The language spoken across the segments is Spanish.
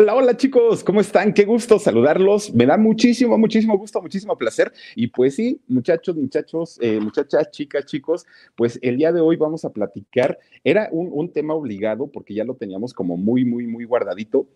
Hola, hola chicos, ¿cómo están? Qué gusto saludarlos. Me da muchísimo, muchísimo gusto, muchísimo placer. Y pues sí, muchachos, muchachos, eh, muchachas, chicas, chicos, pues el día de hoy vamos a platicar. Era un, tema obligado porque ya lo teníamos como muy, muy, muy guardadito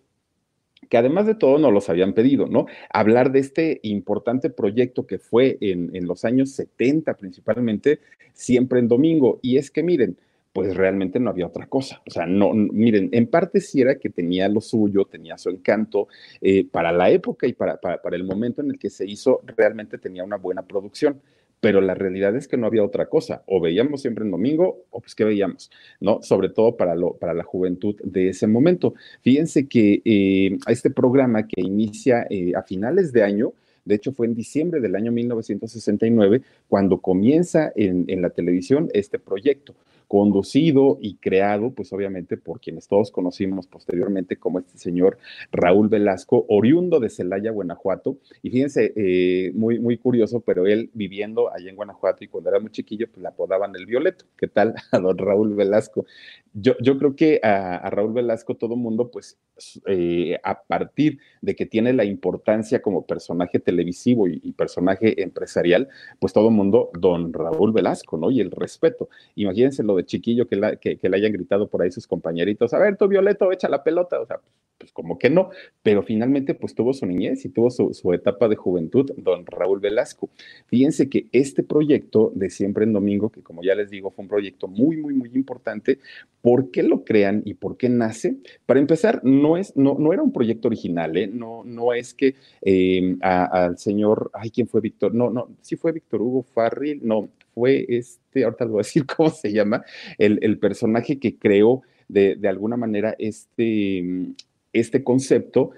que además de todo nos los habían pedido, ¿no? Hablar de este importante proyecto que fue en, en, los años 70 principalmente, siempre en domingo. Y es que miren, pues realmente no había otra cosa. O sea, no, miren, en parte sí era que tenía lo suyo, tenía su encanto, eh, para la época y para, para, para el momento en el que se hizo, realmente tenía una buena producción pero la realidad es que no había otra cosa. O veíamos siempre en domingo, o pues qué veíamos, ¿no? Sobre todo para, lo, para la juventud de ese momento. Fíjense que eh, este programa que inicia eh, a finales de año, de hecho fue en diciembre del año 1969, cuando comienza en, en la televisión este proyecto conducido y creado, pues obviamente por quienes todos conocimos posteriormente como este señor Raúl Velasco, oriundo de Celaya, Guanajuato. Y fíjense, eh, muy, muy curioso, pero él viviendo allá en Guanajuato y cuando era muy chiquillo, pues le apodaban el Violeto. ¿Qué tal a don Raúl Velasco? Yo, yo creo que a, Raúl Velasco todo mundo, pues eh, a partir de que tiene la importancia como personaje televisivo y, y personaje empresarial, pues todo mundo, don Raúl Velasco, ¿no? Y el respeto. Imagínense lo de chiquillo que, la, que, le hayan gritado por ahí sus compañeritos, a ver, tú Violeto, echa la pelota, o sea, pues como que no, pero finalmente pues tuvo su niñez y tuvo su, su, etapa de juventud, don Raúl Velasco. Fíjense que este proyecto de Siempre en Domingo, que como ya les digo, fue un proyecto muy, muy, muy importante, ¿por qué lo crean y por qué nace? Para empezar, no, es, no, no era un proyecto original, ¿eh? no, no es que eh, al señor, ay, ¿quién fue Víctor? No, no, sí fue Víctor Hugo Farril, no, fue este, ahorita les voy a decir cómo se llama, el, el personaje que creó de, de, alguna manera este, este concepto.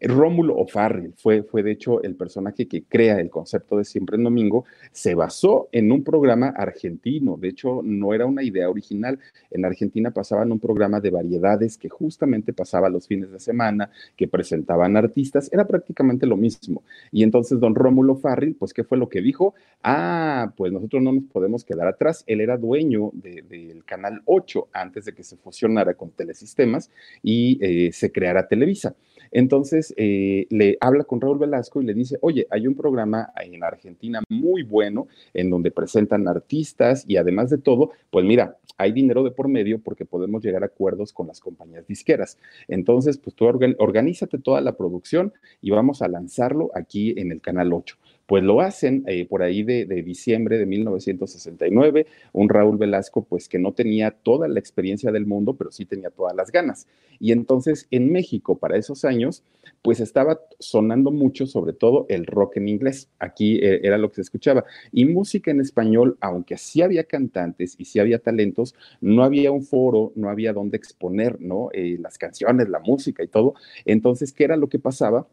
Rómulo O'Farrill fue, fue de hecho el personaje que crea el concepto de Siempre en Domingo, se basó en un programa argentino, de hecho no era una idea original, en Argentina pasaban un programa de variedades que justamente pasaba los fines de semana, que presentaban artistas, era prácticamente lo mismo. Y entonces don Rómulo O'Farrill, pues ¿qué fue lo que dijo? Ah, pues nosotros no nos podemos quedar atrás, él era dueño del de, Canal 8 antes de que se fusionara con Telesistemas y eh, se creara Televisa. Entonces eh, le habla con Raúl Velasco y le dice, oye, hay un programa en Argentina muy bueno en donde presentan artistas y además de todo, pues mira, hay dinero de por medio porque podemos llegar a acuerdos con las compañías disqueras. Entonces, pues tú organ organízate toda la producción y vamos a lanzarlo aquí en el Canal 8 pues lo hacen eh, por ahí de, diciembre de 1969, un Raúl Velasco pues que no tenía toda la experiencia del mundo, pero sí tenía todas las ganas. Y entonces en México para esos años pues estaba sonando mucho sobre todo el rock en inglés, aquí eh, era lo que se escuchaba, y música en español, aunque sí había cantantes y sí había talentos, no había un foro, no había dónde exponer, ¿no? Eh, las canciones, la música y todo. Entonces, ¿qué era lo que pasaba?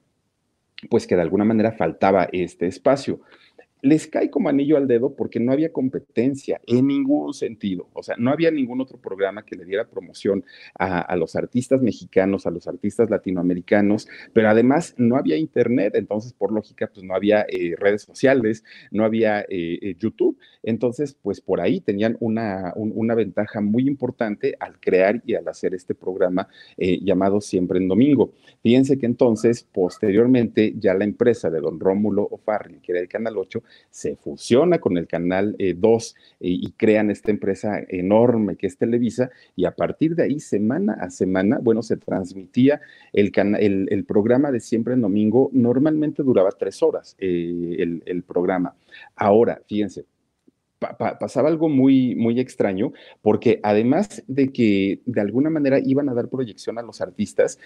Pues que de alguna manera faltaba este espacio. Les cae como anillo al dedo porque no había competencia en ningún sentido. O sea, no había ningún otro programa que le diera promoción a, los artistas mexicanos, a los artistas latinoamericanos, pero además no había internet. Entonces, por lógica, pues no había eh, redes sociales, no había eh, YouTube. Entonces, pues por ahí tenían una, un, una ventaja muy importante al crear y al hacer este programa eh, llamado Siempre en Domingo. Fíjense que entonces, posteriormente, ya la empresa de don Rómulo O'Farrill, que era el Canal 8, se fusiona con el Canal eh, 2 eh, y crean esta empresa enorme que es Televisa, y a partir de ahí, semana a semana, bueno, se transmitía el, el, el programa de Siempre en Domingo, normalmente duraba tres horas eh, el, el programa. Ahora, fíjense, pasaba algo muy, muy extraño, porque además de que de alguna manera iban a dar proyección a los artistas,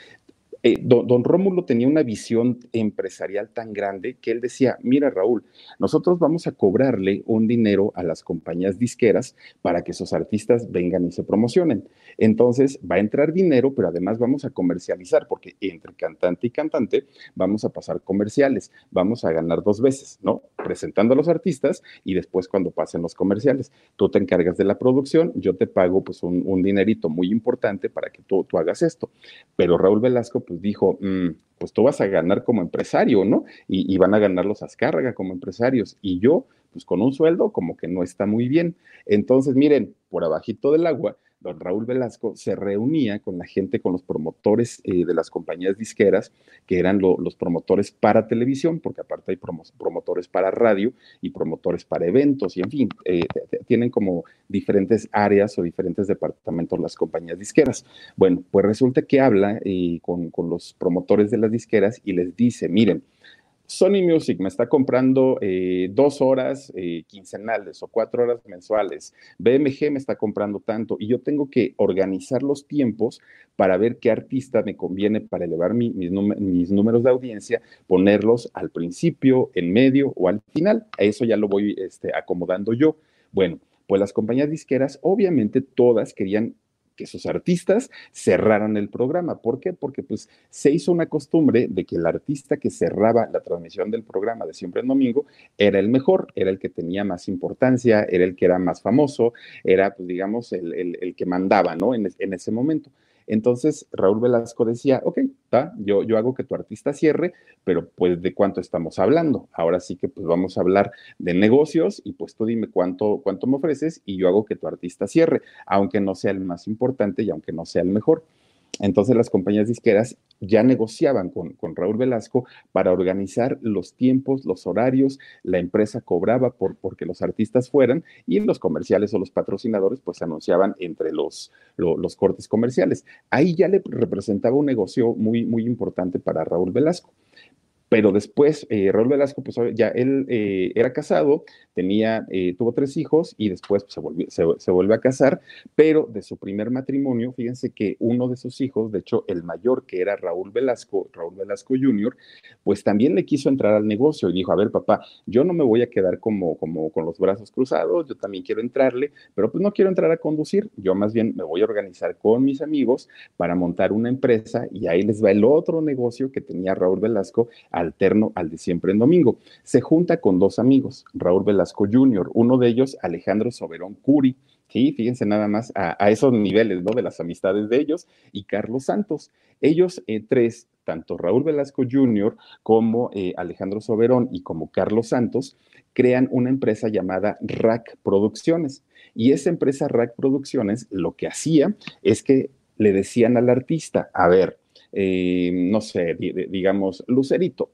eh, don, Rómulo tenía una visión empresarial tan grande que él decía, mira Raúl, nosotros vamos a cobrarle un dinero a las compañías disqueras para que esos artistas vengan y se promocionen. Entonces va a entrar dinero, pero además vamos a comercializar, porque entre cantante y cantante vamos a pasar comerciales, vamos a ganar dos veces, ¿no? Presentando a los artistas y después cuando pasen los comerciales. Tú te encargas de la producción, yo te pago pues un, dinerito muy importante para que tú, tú hagas esto. Pero Raúl Velasco, pues dijo, mm, pues tú vas a ganar como empresario, ¿no? Y, van a ganar los Azcárraga como empresarios. Y yo, pues con un sueldo como que no está muy bien. Entonces, miren, por abajito del agua, don Raúl Velasco se reunía con la gente, con los promotores eh, de las compañías disqueras, que eran los promotores para televisión, porque aparte hay promotores para radio y promotores para eventos, y en fin, eh, tienen como diferentes áreas o diferentes departamentos las compañías disqueras. Bueno, pues resulta que habla eh, con, con los promotores de las disqueras y les dice, miren, Sony Music me está comprando eh, dos horas eh, quincenales o cuatro horas mensuales. BMG me está comprando tanto y yo tengo que organizar los tiempos para ver qué artista me conviene para elevar mis, números de audiencia, ponerlos al principio, en medio o al final. Eso ya lo voy este, acomodando yo. Bueno, pues las compañías disqueras obviamente todas querían que sus artistas cerraran el programa. ¿Por qué? Porque pues se hizo una costumbre de que el artista que cerraba la transmisión del programa de Siempre en Domingo era el mejor, era el que tenía más importancia, era el que era más famoso, era pues digamos el, que mandaba, ¿no? En ese momento. Entonces Raúl Velasco decía, ok, yo, yo hago que tu artista cierre, pero pues de cuánto estamos hablando. Ahora sí que pues vamos a hablar de negocios y pues tú dime cuánto, cuánto me ofreces y yo hago que tu artista cierre, aunque no sea el más importante y aunque no sea el mejor. Entonces las compañías disqueras ya negociaban con, Raúl Velasco para organizar los tiempos, los horarios, la empresa cobraba por porque los artistas fueran y los comerciales o los patrocinadores pues anunciaban entre los, los cortes comerciales. Ahí ya le representaba un negocio muy, muy importante para Raúl Velasco pero después eh, Raúl Velasco, pues ya él eh, era casado, tenía, eh, tuvo tres hijos y después pues, se, volvió, se, vuelve a casar, pero de su primer matrimonio, fíjense que uno de sus hijos, de hecho el mayor que era Raúl Velasco, Raúl Velasco Jr., pues también le quiso entrar al negocio y dijo, a ver papá, yo no me voy a quedar como, como con los brazos cruzados, yo también quiero entrarle, pero pues no quiero entrar a conducir, yo más bien me voy a organizar con mis amigos para montar una empresa y ahí les va el otro negocio que tenía Raúl Velasco alterno al de siempre en domingo. Se junta con dos amigos, Raúl Velasco Jr., uno de ellos Alejandro Soberón Curi, Sí, fíjense nada más a, esos niveles, ¿no? De las amistades de ellos y Carlos Santos. Ellos eh, tres, tanto Raúl Velasco Jr. como eh, Alejandro Soberón y como Carlos Santos, crean una empresa llamada Rack Producciones. Y esa empresa Rack Producciones lo que hacía es que le decían al artista, a ver, eh, no sé, digamos, Lucerito,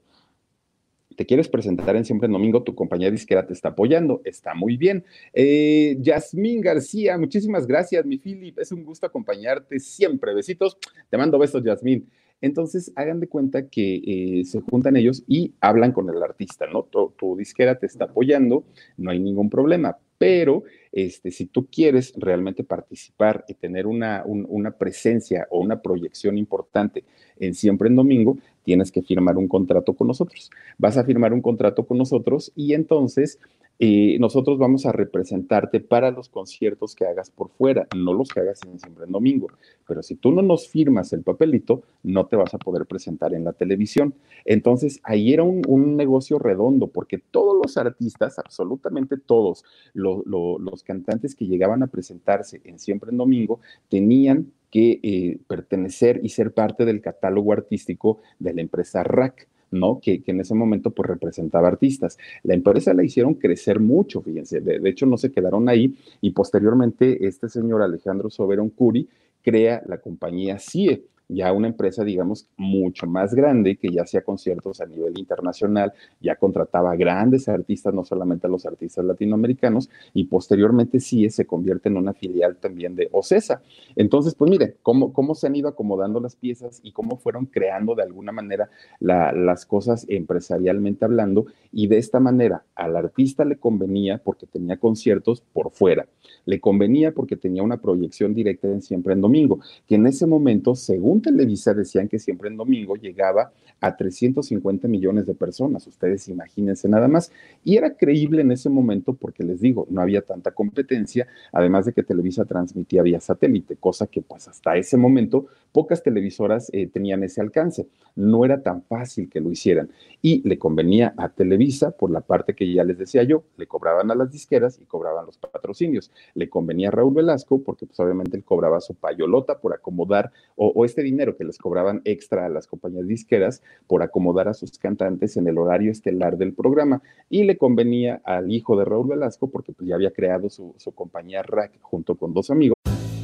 te quieres presentar en Siempre Domingo, tu compañía disquera te está apoyando, está muy bien. Eh, Yasmín García, muchísimas gracias, mi Philip, es un gusto acompañarte siempre. Besitos, te mando besos, Yasmín. Entonces, hagan de cuenta que eh, se juntan ellos y hablan con el artista, ¿no? tu disquera te está apoyando, no hay ningún problema, pero este, si tú quieres realmente participar y tener una, una presencia o una proyección importante en Siempre en Domingo, tienes que firmar un contrato con nosotros. Vas a firmar un contrato con nosotros y entonces eh, nosotros vamos a representarte para los conciertos que hagas por fuera, no los que hagas en siempre en domingo. Pero si tú no nos firmas el papelito, no te vas a poder presentar en la televisión. Entonces, ahí era un, negocio redondo, porque todos los artistas, absolutamente todos los cantantes que llegaban a presentarse en siempre en domingo, tenían que eh, pertenecer y ser parte del catálogo artístico de la empresa RAC. ¿No? Que, en ese momento pues representaba artistas. La empresa la hicieron crecer mucho, fíjense, de, hecho no se quedaron ahí y posteriormente este señor Alejandro Soberón Curi crea la compañía CIE. Ya una empresa, digamos, mucho más grande, que ya hacía conciertos a nivel internacional, ya contrataba grandes artistas, no solamente a los artistas latinoamericanos, y posteriormente sí se convierte en una filial también de OCESA. Entonces, pues mire, cómo, cómo se han ido acomodando las piezas y cómo fueron creando de alguna manera las cosas empresarialmente hablando, y de esta manera al artista le convenía porque tenía conciertos por fuera, le convenía porque tenía una proyección directa en Siempre en Domingo, que en ese momento, según Televisa, decían que Siempre en Domingo llegaba a 350 millones de personas, ustedes imagínense nada más, y era creíble en ese momento porque les digo, no había tanta competencia, además de que Televisa transmitía vía satélite, cosa que pues hasta ese momento pocas televisoras eh, tenían ese alcance, no era tan fácil que lo hicieran, y le convenía a Televisa por la parte que ya les decía yo, le cobraban a las disqueras y cobraban los patrocinios, le convenía a Raúl Velasco porque pues obviamente él cobraba su payolota por acomodar, o, o este dinero que les cobraban extra a las compañías disqueras, por acomodar a sus cantantes en el horario estelar del programa y le convenía al hijo de Raúl Velasco porque pues, ya había creado su, compañía Rack junto con dos amigos.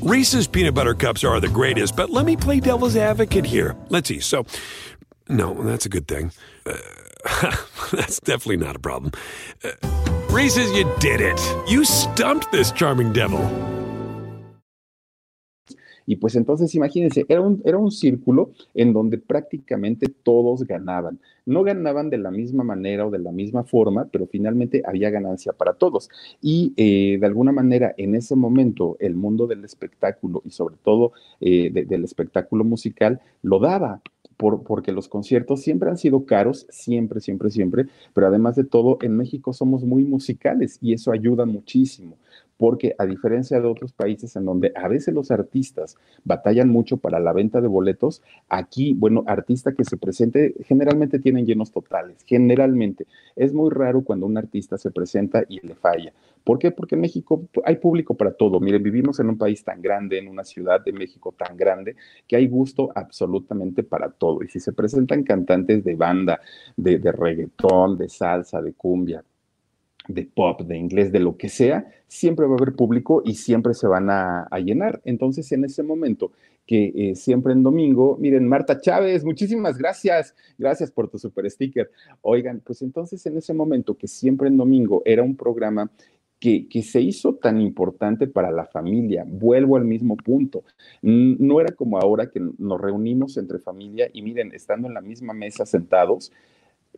Reese's peanut butter cups are the greatest, but let me play devil's advocate here. Let's see. So, no, that's a good thing. Uh, that's definitely not a problem. Uh, Reese's, you did it. You stumped this charming devil. Y pues entonces imagínense, era un, era un círculo en donde prácticamente todos ganaban. No ganaban de la misma manera o de la misma forma, pero finalmente había ganancia para todos. Y eh, de alguna manera en ese momento el mundo del espectáculo y sobre todo eh, del espectáculo musical lo daba. Por, porque los conciertos siempre han sido caros, siempre, siempre, siempre, pero además de todo, en México somos muy musicales y eso ayuda muchísimo porque a diferencia de otros países en donde a veces los artistas batallan mucho para la venta de boletos, aquí, bueno, artista que se presente generalmente tienen llenos totales, generalmente. Es muy raro cuando un artista se presenta y le falla. ¿Por qué? Porque en México hay público para todo. Miren, vivimos en un país tan grande, en una ciudad de México tan grande, que hay gusto absolutamente para todo. Y si se presentan cantantes de banda, de, de reggaetón, de salsa, de cumbia, de pop, de inglés, de lo que sea, siempre va a haber público y siempre se van a, llenar. Entonces, en ese momento que eh, siempre en domingo, miren, Marta Chávez, muchísimas gracias, gracias por tu super sticker. Oigan, pues entonces en ese momento que siempre en domingo era un programa que, que, se hizo tan importante para la familia. Vuelvo al mismo punto. No era como ahora que nos reunimos entre familia y miren, estando en la misma mesa sentados,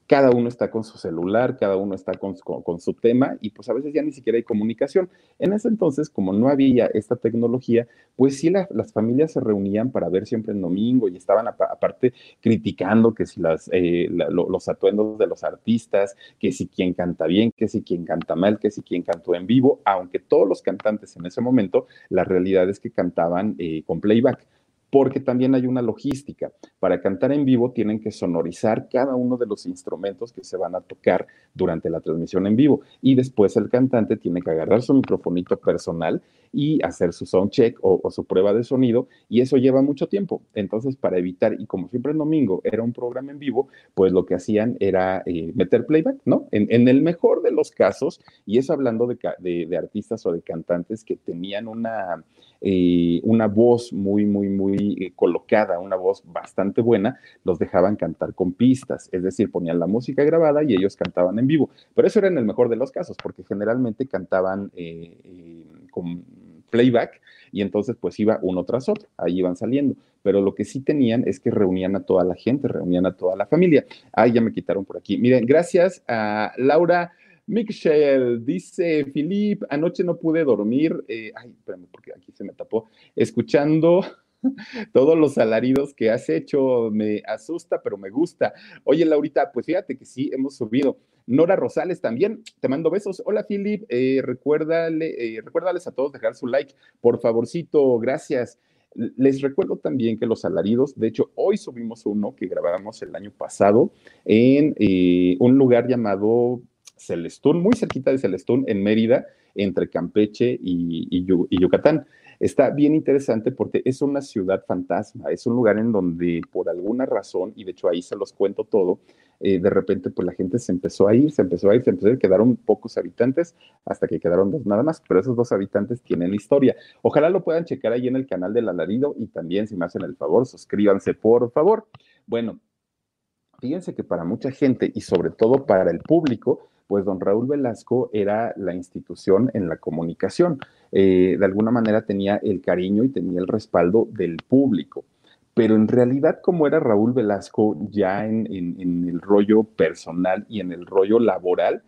cada uno está con su celular, cada uno está con, su tema y pues a veces ya ni siquiera hay comunicación. En ese entonces, como no había esta tecnología, pues sí las familias se reunían para ver siempre el domingo y estaban aparte criticando que si las, eh, los atuendos de los artistas, que si quien canta bien, que si quien canta mal, que si quien cantó en vivo, aunque todos los cantantes en ese momento, la realidad es que cantaban eh, con playback porque también hay una logística. Para cantar en vivo tienen que sonorizar cada uno de los instrumentos que se van a tocar durante la transmisión en vivo y después el cantante tiene que agarrar su microfonito personal y hacer su sound check o, su prueba de sonido y eso lleva mucho tiempo. Entonces, para evitar, y como siempre el domingo era un programa en vivo, pues lo que hacían era eh, meter playback, ¿no? En, el mejor de los casos, y eso hablando de artistas o de cantantes que tenían una eh, una voz muy, muy, muy eh, colocada, una voz bastante buena, los dejaban cantar con pistas, es decir, ponían la música grabada y ellos cantaban en vivo. Pero eso era en el mejor de los casos, porque generalmente cantaban eh, con playback y entonces pues iba uno tras otro, ahí iban saliendo. Pero lo que sí tenían es que reunían a toda la gente, reunían a toda la familia. Ah, ya me quitaron por aquí. Miren, gracias a Laura. Michelle dice, Filip, anoche no pude dormir, eh, ay, espérame, porque aquí se me tapó, escuchando todos los alaridos que has hecho, me asusta, pero me gusta. Oye, Laurita, pues fíjate que sí, hemos subido. Nora Rosales también, te mando besos. Hola, Filip, eh, recuérdale, eh, recuérdales a todos dejar su like, por favorcito, gracias. Les recuerdo también que los alaridos, de hecho, hoy subimos uno que grabamos el año pasado en un lugar llamado Celestún, muy cerquita de Celestún, en Mérida, entre Campeche y, Yucatán. Está bien interesante porque es una ciudad fantasma, es un lugar en donde por alguna razón, y de hecho ahí se los cuento todo, eh, de repente pues la gente se empezó a ir, se empezó a ir, se empezó a ir, quedaron pocos habitantes hasta que quedaron dos nada más, pero esos dos habitantes tienen historia. Ojalá lo puedan checar ahí en el canal del alarido y también si me hacen el favor, suscríbanse por favor. Bueno, fíjense que para mucha gente y sobre todo para el público, pues don Raúl Velasco era la institución en la comunicación. Eh, de alguna manera tenía el cariño y tenía el respaldo del público. Pero en realidad, como era Raúl Velasco ya en, el rollo personal y en el rollo laboral,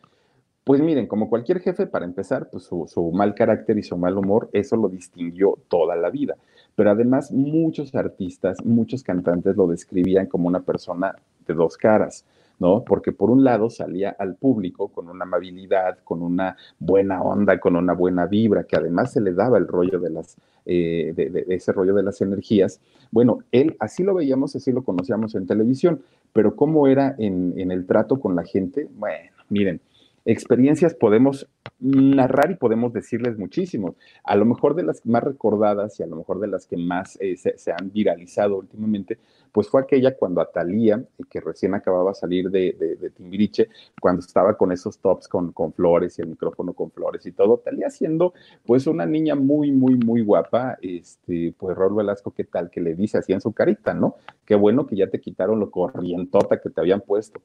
pues miren, como cualquier jefe, para empezar, pues su, mal carácter y su mal humor, eso lo distinguió toda la vida. Pero además, muchos artistas, muchos cantantes lo describían como una persona de dos caras. ¿No? Porque por un lado salía al público con una amabilidad, con una buena onda, con una buena vibra, que además se le daba el rollo de las, eh, de, ese rollo de las energías. Bueno, él así lo veíamos, así lo conocíamos en televisión, pero cómo era en, en el trato con la gente, bueno, miren, experiencias podemos narrar y podemos decirles muchísimos. A lo mejor de las más recordadas y a lo mejor de las que más eh, se, han viralizado últimamente, pues fue aquella cuando Atalía, que recién acababa de salir de, de, Timbiriche, cuando estaba con esos tops con, con, flores y el micrófono con flores y todo, Atalía siendo pues una niña muy, muy, muy guapa, este, pues Raúl Velasco, ¿qué tal? Que le dice así en su carita, ¿no? Qué bueno que ya te quitaron lo corrientota que te habían puesto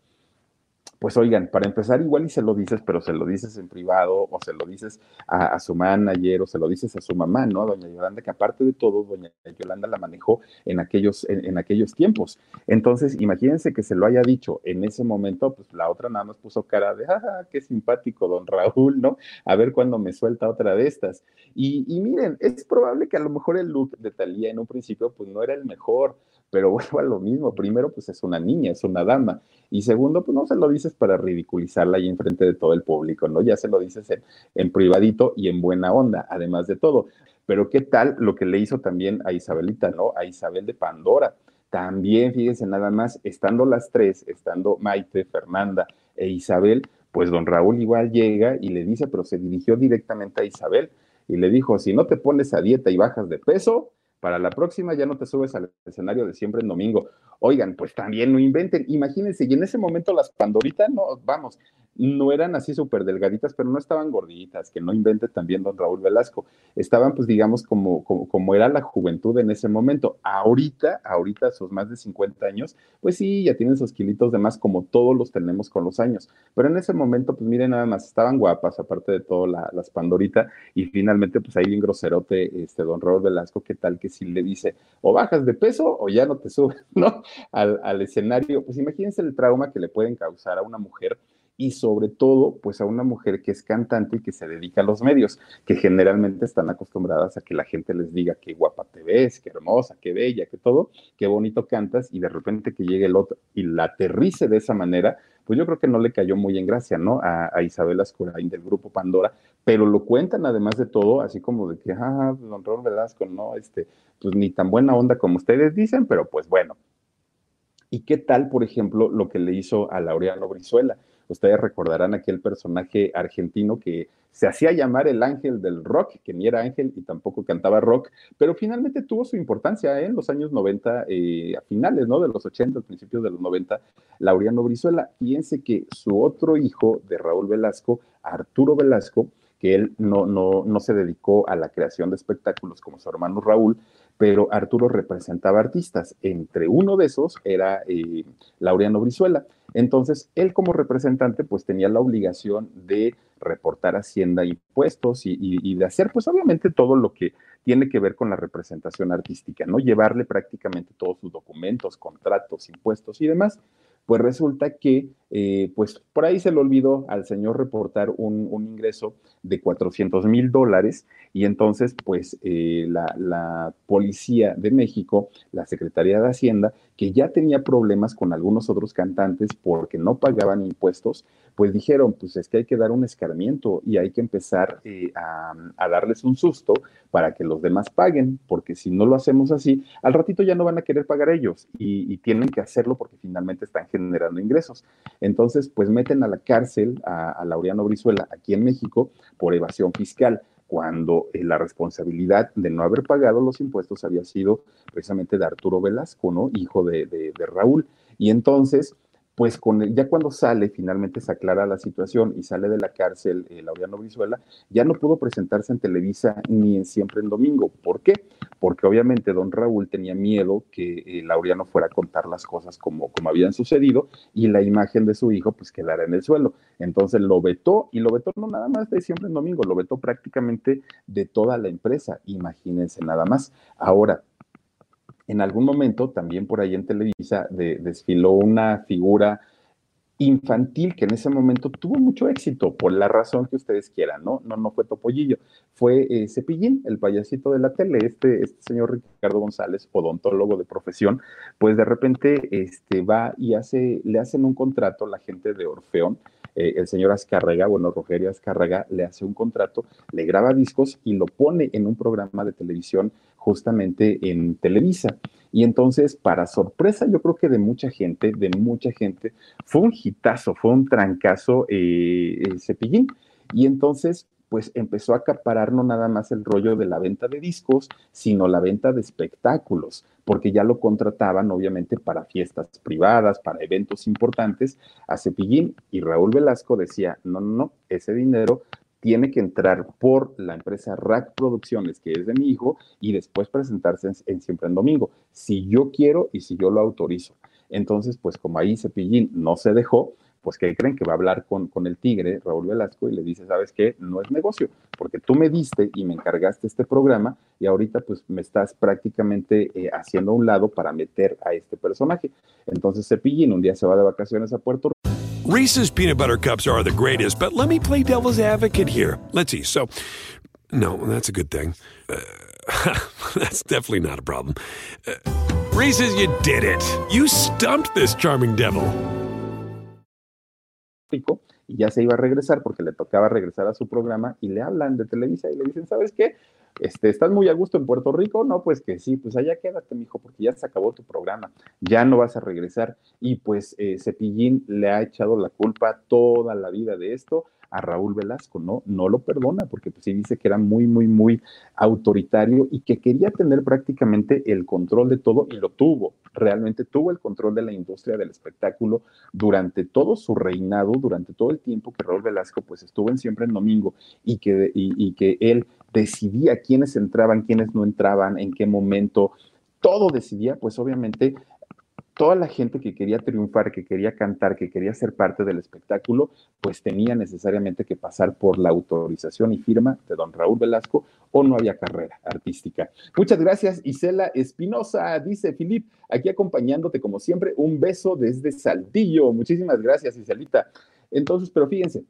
pues oigan, para empezar igual y se lo dices, pero se lo dices en privado o se lo dices a, su manager o se lo dices a su mamá, ¿no? Doña Yolanda, que aparte de todo, doña Yolanda la manejó en aquellos, en, aquellos tiempos. Entonces, imagínense que se lo haya dicho en ese momento, pues la otra nada más puso cara de, ah, qué simpático, don Raúl, ¿no? A ver cuándo me suelta otra de estas. Y, y miren, es probable que a lo mejor el look de Talía en un principio, pues no era el mejor, pero vuelvo a lo mismo. Primero, pues es una niña, es una dama. Y segundo, pues no se lo dices para ridiculizarla ahí enfrente de todo el público, ¿no? Ya se lo dices en, privadito y en buena onda, además de todo. Pero qué tal lo que le hizo también a Isabelita, ¿no? A Isabel de Pandora. También, fíjense nada más, estando las tres, estando Maite, Fernanda e Isabel, pues don Raúl igual llega y le dice, pero se dirigió directamente a Isabel y le dijo, si no te pones a dieta y bajas de peso, para la próxima ya no te subes al escenario de siempre en domingo. Oigan, pues también no inventen. Imagínense, y en ese momento las Pandoritas, no, vamos, no eran así súper delgaditas, pero no estaban gorditas, que no invente también don Raúl Velasco. Estaban, pues, digamos, como, como, era la juventud en ese momento. Ahorita, ahorita, sus más de 50 años, pues sí, ya tienen sus kilitos de más, como todos los tenemos con los años. Pero en ese momento, pues miren, nada más, estaban guapas, aparte de todo, las Pandoritas, y finalmente, pues ahí bien groserote, este, don Raúl Velasco, ¿qué tal que si le dice, o bajas de peso o ya no te subes, ¿no? al, escenario, pues imagínense el trauma que le pueden causar a una mujer y sobre todo, pues a una mujer que es cantante y que se dedica a los medios, que generalmente están acostumbradas a que la gente les diga qué guapa te ves, qué hermosa, qué bella, qué todo, qué bonito cantas y de repente que llegue el otro y la aterrice de esa manera, pues yo creo que no le cayó muy en gracia, ¿no? A, Isabel Ascurain del grupo Pandora, pero lo cuentan además de todo, así como de que, ah, don Raúl Velasco, no, este, pues ni tan buena onda como ustedes dicen, pero pues bueno, ¿Y qué tal, por ejemplo, lo que le hizo a Laureano Brizuela? Ustedes recordarán aquel personaje argentino que se hacía llamar el ángel del rock, que ni era ángel y tampoco cantaba rock, pero finalmente tuvo su importancia en los años 90, eh, a finales ¿no? de los 80, principios de los 90, Laureano Brizuela. Fíjense que su otro hijo de Raúl Velasco, Arturo Velasco, que él no, no, no se dedicó a la creación de espectáculos como su hermano Raúl, pero Arturo representaba artistas. Entre uno de esos era eh, Laureano Brizuela. Entonces, él como representante, pues tenía la obligación de reportar Hacienda impuestos y, y, de hacer, pues obviamente, todo lo que tiene que ver con la representación artística, ¿no? Llevarle prácticamente todos sus documentos, contratos, impuestos y demás. Pues resulta que, eh, pues por ahí se le olvidó al señor reportar un, ingreso de 400 mil dólares y entonces, pues eh, la, la, Policía de México, la Secretaría de Hacienda, que ya tenía problemas con algunos otros cantantes porque no pagaban impuestos, pues dijeron, pues es que hay que dar un escarmiento y hay que empezar eh, a, darles un susto para que los demás paguen, porque si no lo hacemos así, al ratito ya no van a querer pagar ellos y, tienen que hacerlo porque finalmente están generando ingresos. Entonces, pues meten a la cárcel a, Laureano Brizuela aquí en México por evasión fiscal cuando eh, la responsabilidad de no haber pagado los impuestos había sido precisamente de Arturo Velasco, ¿no? Hijo de, de Raúl. Y entonces, pues con ya cuando sale, finalmente se aclara la situación y sale de la cárcel eh, Laureano ya no pudo presentarse en Televisa ni en Siempre en Domingo. ¿Por qué? Porque obviamente don Raúl tenía miedo que eh, Laureano fuera a contar las cosas como, como habían sucedido y la imagen de su hijo pues quedara en el suelo. Entonces lo vetó y lo vetó no nada más de Siempre en Domingo, lo vetó prácticamente de toda la empresa, imagínense nada más. Ahora, en algún momento, también por ahí en Televisa, desfiló una figura infantil que en ese momento tuvo mucho éxito, por la razón que ustedes quieran, ¿no? No, no fue Topollillo, fue eh, Cepillín, el payasito de la tele, este, este señor Ricardo González, odontólogo de profesión, pues de repente este, va y hace, le hacen un contrato la gente de Orfeón, eh, el señor Azcárraga, bueno, Rogerio Azcárraga, le hace un contrato, le graba discos y lo pone en un programa de televisión justamente en Televisa. Y entonces, para sorpresa, yo creo que de mucha gente, de mucha gente, fue un hitazo, fue un trancazo eh, el cepillín. Y entonces, pues empezó a acaparar no nada más el rollo de la venta de discos, sino la venta de espectáculos, porque ya lo contrataban obviamente para fiestas privadas, para eventos importantes a Cepillín y Raúl Velasco decía, no, no, no, ese dinero tiene que entrar por la empresa Rack Producciones, que es de mi hijo, y después presentarse en, Siempre en Domingo, si yo quiero y si yo lo autorizo. Entonces, pues como ahí Cepillín no se dejó, pues que creen que va a hablar con, con el tigre, Raúl Velasco, y le dice, ¿sabes qué? No es negocio, porque tú me diste y me encargaste este programa y ahorita pues me estás prácticamente eh, haciendo a un lado para meter a este personaje. Entonces Cepillín un día se va de vacaciones a Puerto Rico Reese's peanut butter cups are the greatest, but let me play devil's advocate here. Let's see. So, no, that's a good thing. Uh, that's definitely not a problem. Uh, Reese's, you did it. You stumped this charming devil. Y ya se iba a regresar porque le tocaba regresar a su programa y le hablan de Televisa y le dicen, ¿sabes qué? Este, ¿Estás muy a gusto en Puerto Rico? No, pues que sí, pues allá quédate, mijo, porque ya se acabó tu programa, ya no vas a regresar. Y pues eh, Cepillín le ha echado la culpa toda la vida de esto a Raúl Velasco, ¿no? No lo perdona, porque pues sí dice que era muy, muy, muy autoritario y que quería tener prácticamente el control de todo y lo tuvo, realmente tuvo el control de la industria del espectáculo durante todo su reinado, durante todo el tiempo que Raúl Velasco pues estuvo en siempre en domingo y que, y que él decidía quiénes entraban, quiénes no entraban, en qué momento, todo decidía, pues obviamente toda la gente que quería triunfar, que quería cantar, que quería ser parte del espectáculo, pues tenía necesariamente que pasar por la autorización y firma de don Raúl Velasco o no había carrera artística. Muchas gracias, Isela Espinosa, dice Filip, aquí acompañándote como siempre, un beso desde Saltillo. Muchísimas gracias, Iselita. Entonces, pero fíjense,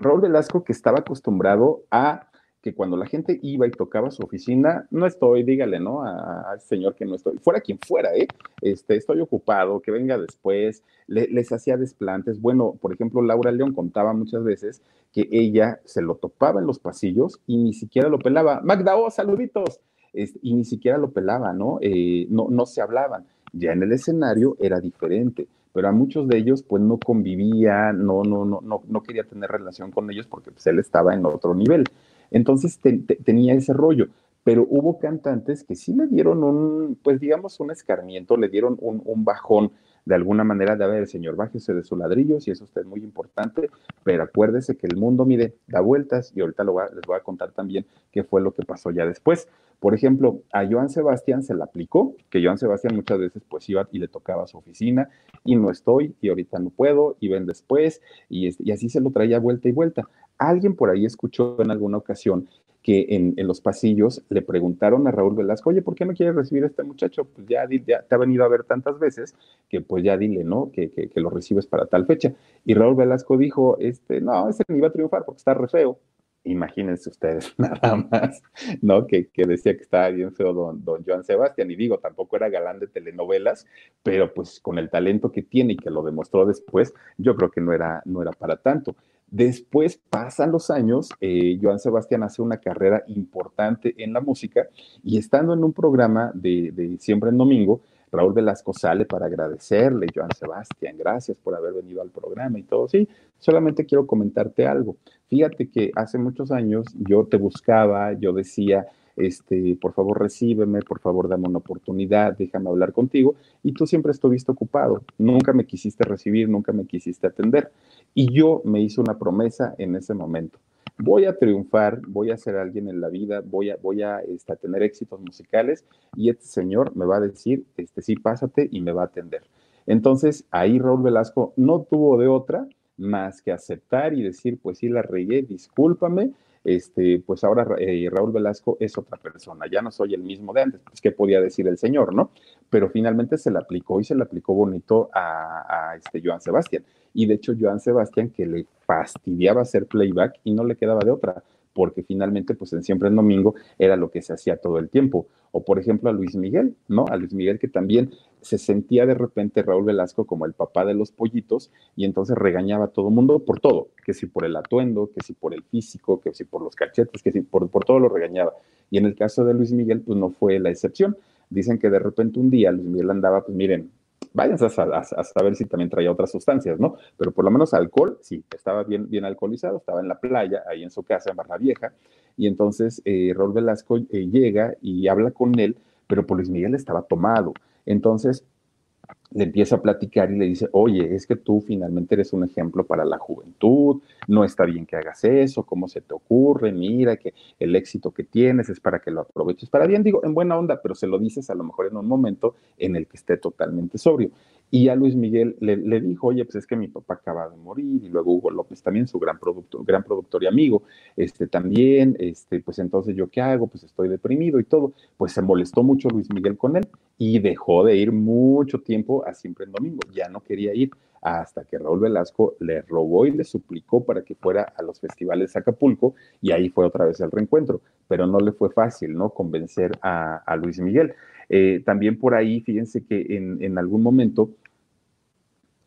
Raúl Velasco que estaba acostumbrado a que cuando la gente iba y tocaba su oficina, no estoy, dígale, ¿no? Al señor que no estoy, fuera quien fuera, ¿eh? Este, estoy ocupado, que venga después, les hacía desplantes. Bueno, por ejemplo, Laura León contaba muchas veces que ella se lo topaba en los pasillos y ni siquiera lo pelaba. Magda, oh, saluditos. Y ni siquiera lo pelaba, ¿no? Eh, no, no se hablaban. Ya en el escenario era diferente pero a muchos de ellos pues no convivía, no, no, no, no, no quería tener relación con ellos porque pues, él estaba en otro nivel. Entonces tenía ese rollo, pero hubo cantantes que sí le dieron un, pues digamos, un escarmiento, le dieron un, bajón de alguna manera de, a ver, señor, bájese de su ladrillo, si eso usted es muy importante, pero acuérdese que el mundo, mire, da vueltas y ahorita les voy a contar también qué fue lo que pasó ya después. Por ejemplo, a Joan Sebastián se le aplicó, que Joan Sebastián muchas veces pues iba y le tocaba a su oficina y no estoy y ahorita no puedo y ven después y, y así se lo traía vuelta y vuelta. Alguien por ahí escuchó en alguna ocasión que en, los pasillos le preguntaron a Raúl Velasco, oye, ¿por qué no quieres recibir a este muchacho? Pues ya, te ha venido a ver tantas veces que pues ya dile, ¿no? Que, que, lo recibes para tal fecha. Y Raúl Velasco dijo, este, no, ese ni va a triunfar porque está re feo. Imagínense ustedes nada más, ¿no? Que, que, decía que estaba bien feo don, don Joan Sebastián. Y digo, tampoco era galán de telenovelas, pero pues con el talento que tiene y que lo demostró después, yo creo que no era, no era para tanto. Después pasan los años, eh, Joan Sebastián hace una carrera importante en la música y estando en un programa de, Siempre en Domingo, Raúl Velasco sale para agradecerle, Joan Sebastián, gracias por haber venido al programa y todo. Sí, solamente quiero comentarte algo. Fíjate que hace muchos años yo te buscaba, yo decía, este, por favor recíbeme, por favor dame una oportunidad, déjame hablar contigo, y tú siempre estuviste ocupado, nunca me quisiste recibir, nunca me quisiste atender. Y yo me hice una promesa en ese momento. Voy a triunfar, voy a ser alguien en la vida, voy a, voy a, este, tener éxitos musicales y este señor me va a decir, este, sí, pásate y me va a atender. Entonces ahí Raúl Velasco no tuvo de otra más que aceptar y decir, pues sí, la regué, discúlpame, este, pues ahora eh, Raúl Velasco es otra persona, ya no soy el mismo de antes, pues qué podía decir el señor, ¿no? Pero finalmente se le aplicó y se le aplicó bonito a, este Joan Sebastián. Y de hecho, Joan Sebastián, que le fastidiaba hacer playback y no le quedaba de otra, porque finalmente, pues en Siempre en Domingo era lo que se hacía todo el tiempo. O por ejemplo a Luis Miguel, ¿no? A Luis Miguel que también se sentía de repente Raúl Velasco como el papá de los pollitos y entonces regañaba a todo mundo por todo, que si por el atuendo, que si por el físico, que si por los cachetes, que si por, por todo lo regañaba. Y en el caso de Luis Miguel, pues no fue la excepción. Dicen que de repente un día Luis Miguel andaba, pues miren, váyanse a, saber si también traía otras sustancias, ¿no? Pero por lo menos alcohol, sí, estaba bien, bien alcoholizado, estaba en la playa, ahí en su casa, en Barra Vieja, y entonces eh, Velasco eh, llega y habla con él, pero por Luis Miguel estaba tomado. Entonces, le empieza a platicar y le dice, oye, es que tú finalmente eres un ejemplo para la juventud, no está bien que hagas eso, ¿cómo se te ocurre? Mira que el éxito que tienes es para que lo aproveches para bien, digo, en buena onda, pero se lo dices a lo mejor en un momento en el que esté totalmente sobrio. Y a Luis Miguel le, dijo, oye, pues es que mi papá acaba de morir, y luego Hugo López también, su gran productor, gran productor y amigo, este también, este, pues entonces yo qué hago, pues estoy deprimido y todo. Pues se molestó mucho Luis Miguel con él y dejó de ir mucho tiempo a siempre en domingo, ya no quería ir hasta que Raúl Velasco le robó y le suplicó para que fuera a los festivales de Acapulco y ahí fue otra vez el reencuentro, pero no le fue fácil, ¿no? Convencer a, a Luis Miguel. Eh, también por ahí, fíjense que en, algún momento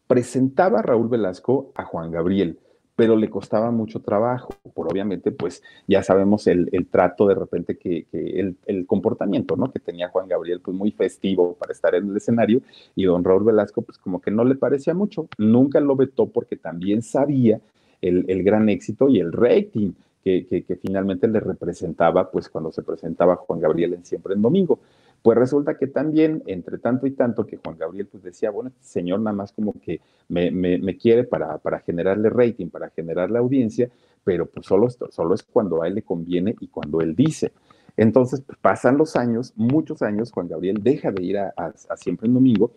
presentaba Raúl Velasco a Juan Gabriel, pero le costaba mucho trabajo, por obviamente, pues ya sabemos el, trato de repente que, el, comportamiento, ¿no? Que tenía Juan Gabriel, pues muy festivo para estar en el escenario, y don Raúl Velasco, pues como que no le parecía mucho, nunca lo vetó porque también sabía el, gran éxito y el rating que, que, finalmente le representaba, pues cuando se presentaba Juan Gabriel en Siempre en Domingo. Pues resulta que también, entre tanto y tanto, que Juan Gabriel pues decía, bueno, este señor nada más como que me, quiere para, para, generarle rating, para generarle audiencia, pero pues solo, solo es cuando a él le conviene y cuando él dice. Entonces, pues, pasan los años, muchos años, Juan Gabriel deja de ir a, a Siempre en Domingo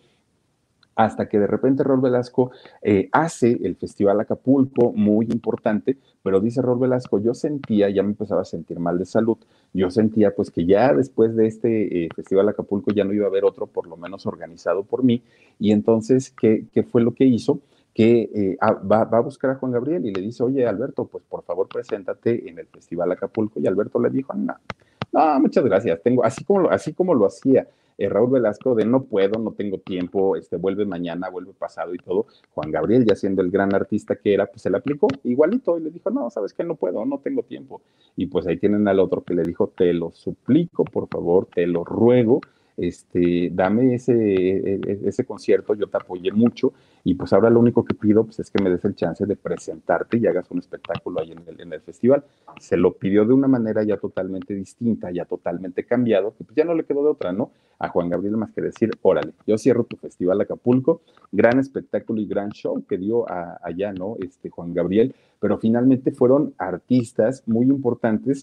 hasta que de repente Rol Velasco eh, hace el Festival Acapulco, muy importante, pero dice Rol Velasco, yo sentía, ya me empezaba a sentir mal de salud, yo sentía pues que ya después de este eh, Festival Acapulco ya no iba a haber otro, por lo menos organizado por mí, y entonces, ¿qué, fue lo que hizo? que eh, ah, va, a buscar a Juan Gabriel y le dice, oye Alberto, pues por favor preséntate en el Festival Acapulco. Y Alberto le dijo, no, no, muchas gracias, tengo, así como, así como lo hacía eh, Raúl Velasco de no puedo, no tengo tiempo, este, vuelve mañana, vuelve pasado y todo. Juan Gabriel, ya siendo el gran artista que era, pues se le aplicó igualito y le dijo, no, sabes que no puedo, no tengo tiempo. Y pues ahí tienen al otro que le dijo, te lo suplico, por favor, te lo ruego, este, dame ese, e, e, ese concierto, yo te apoyé mucho y pues ahora lo único que pido pues, es que me des el chance de presentarte y hagas un espectáculo ahí en el, en el festival. Se lo pidió de una manera ya totalmente distinta, ya totalmente cambiado, que pues ya no le quedó de otra, ¿no? A Juan Gabriel más que decir, órale, yo cierro tu festival Acapulco, gran espectáculo y gran show que dio allá, ¿no? Este Juan Gabriel, pero finalmente fueron artistas muy importantes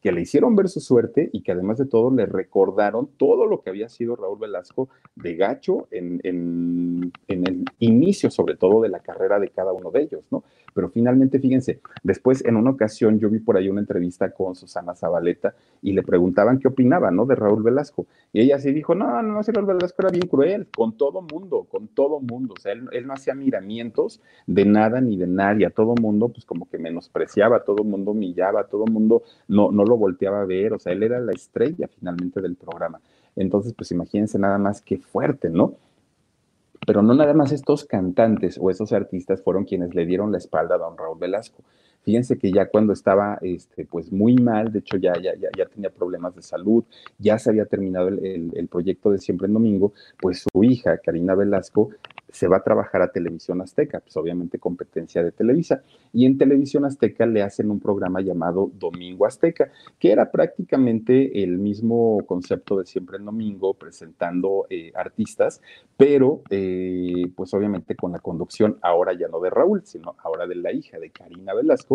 que le hicieron ver su suerte y que además de todo le recordaron todo lo que había sido Raúl Velasco de gacho en, en, el inicio, sobre todo, de la carrera de cada uno de ellos, ¿no? Pero finalmente, fíjense, después en una ocasión yo vi por ahí una entrevista con Susana Zabaleta y le preguntaban qué opinaba, ¿no? De Raúl Velasco. Y ella sí dijo, no, no, no, Raúl Velasco era bien cruel, con todo mundo, con todo mundo. O sea, él, él no hacía miramientos de nada ni de nadie, a todo mundo, pues como que menospreciaba, a todo mundo humillaba, a todo mundo no, no lo volteaba a ver, o sea, él era la estrella finalmente del programa. Entonces, pues imagínense nada más qué fuerte, ¿no? Pero no nada más estos cantantes o esos artistas fueron quienes le dieron la espalda a don Raúl Velasco. Fíjense que ya cuando estaba este, pues muy mal, de hecho ya, ya, ya, tenía problemas de salud, ya se había terminado el, el, proyecto de Siempre en Domingo, pues su hija, Karina Velasco, se va a trabajar a Televisión Azteca, pues obviamente competencia de Televisa. Y en Televisión Azteca le hacen un programa llamado Domingo Azteca, que era prácticamente el mismo concepto de siempre en domingo, presentando eh, artistas, pero eh, pues obviamente con la conducción ahora ya no de Raúl, sino ahora de la hija de Karina Velasco,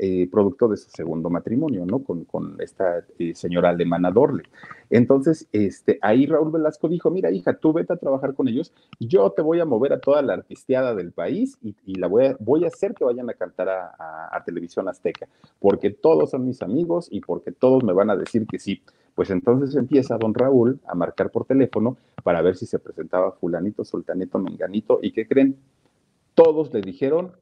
eh, producto de su segundo matrimonio, ¿no? Con, esta eh, señora alemana Dorle. Entonces, este, ahí Raúl Velasco dijo, mira, hija, tú vete a trabajar con ellos, yo te voy a mover a toda la artisteada del país y, la voy a, voy a, hacer que vayan a cantar a, a Televisión Azteca, porque todos son mis amigos y porque todos me van a decir que sí. Pues entonces empieza don Raúl a marcar por teléfono para ver si se presentaba fulanito, sultanito, menganito, y ¿qué creen? Todos le dijeron,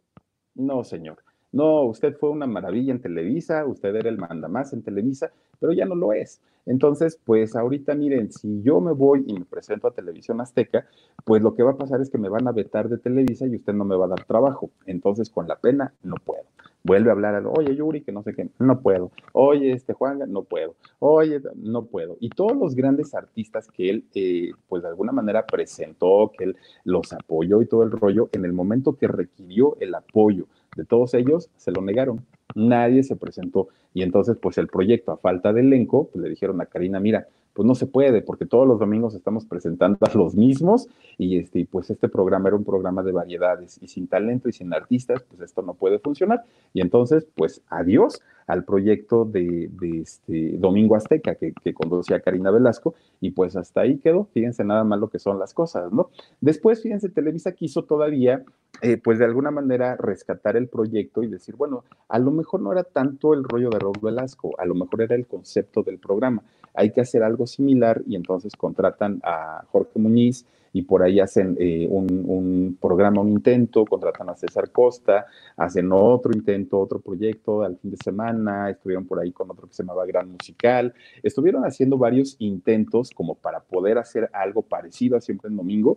no, señor, no, usted fue una maravilla en Televisa, usted era el mandamás en Televisa, pero ya no lo es. Entonces, pues ahorita miren, si yo me voy y me presento a Televisión Azteca, pues lo que va a pasar es que me van a vetar de Televisa y usted no me va a dar trabajo. Entonces, con la pena, no puedo. Vuelve a hablar, oye Yuri, que no sé qué, no puedo. Oye, este Juan, no puedo. Oye, no puedo. Y todos los grandes artistas que él, eh, pues de alguna manera presentó, que él los apoyó y todo el rollo, en el momento que requirió el apoyo de todos ellos, se lo negaron. Nadie se presentó. Y entonces, pues el proyecto, a falta de elenco, pues le dijeron a Karina, mira, pues no se puede, porque todos los domingos estamos presentando a los mismos y este, pues este programa era un programa de variedades y sin talento y sin artistas, pues esto no puede funcionar. Y entonces, pues adiós al proyecto de, este Domingo Azteca que, conducía Karina Velasco y pues hasta ahí quedó. Fíjense nada más lo que son las cosas, ¿no? Después, fíjense, Televisa quiso todavía, eh, pues de alguna manera rescatar el proyecto y decir, bueno, a lo mejor no era tanto el rollo de Raúl Velasco, a lo mejor era el concepto del programa. Hay que hacer algo similar y entonces contratan a Jorge Muñiz, y por ahí hacen eh, un, programa, un intento, contratan a César Costa, hacen otro intento, otro proyecto al fin de semana, estuvieron por ahí con otro que se llamaba Gran Musical, estuvieron haciendo varios intentos como para poder hacer algo parecido a Siempre en Domingo,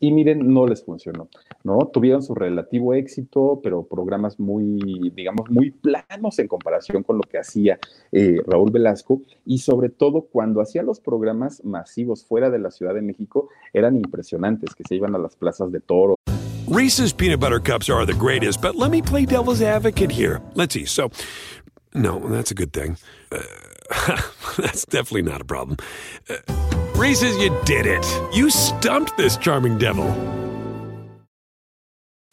y miren, no les funcionó, ¿no? Tuvieron su relativo éxito, pero programas muy, digamos, muy planos en comparación con lo que hacía eh, Raúl Velasco y sobre todo cuando hacía los programas masivos fuera de la Ciudad de México, eran impresionantes, que se iban a las plazas de toro. Reese's peanut butter cups are the greatest, but let me play devil's advocate here. Let's see. So, no, that's a good thing. Uh, that's definitely not a problem. Uh, You did it. You stumped this charming devil.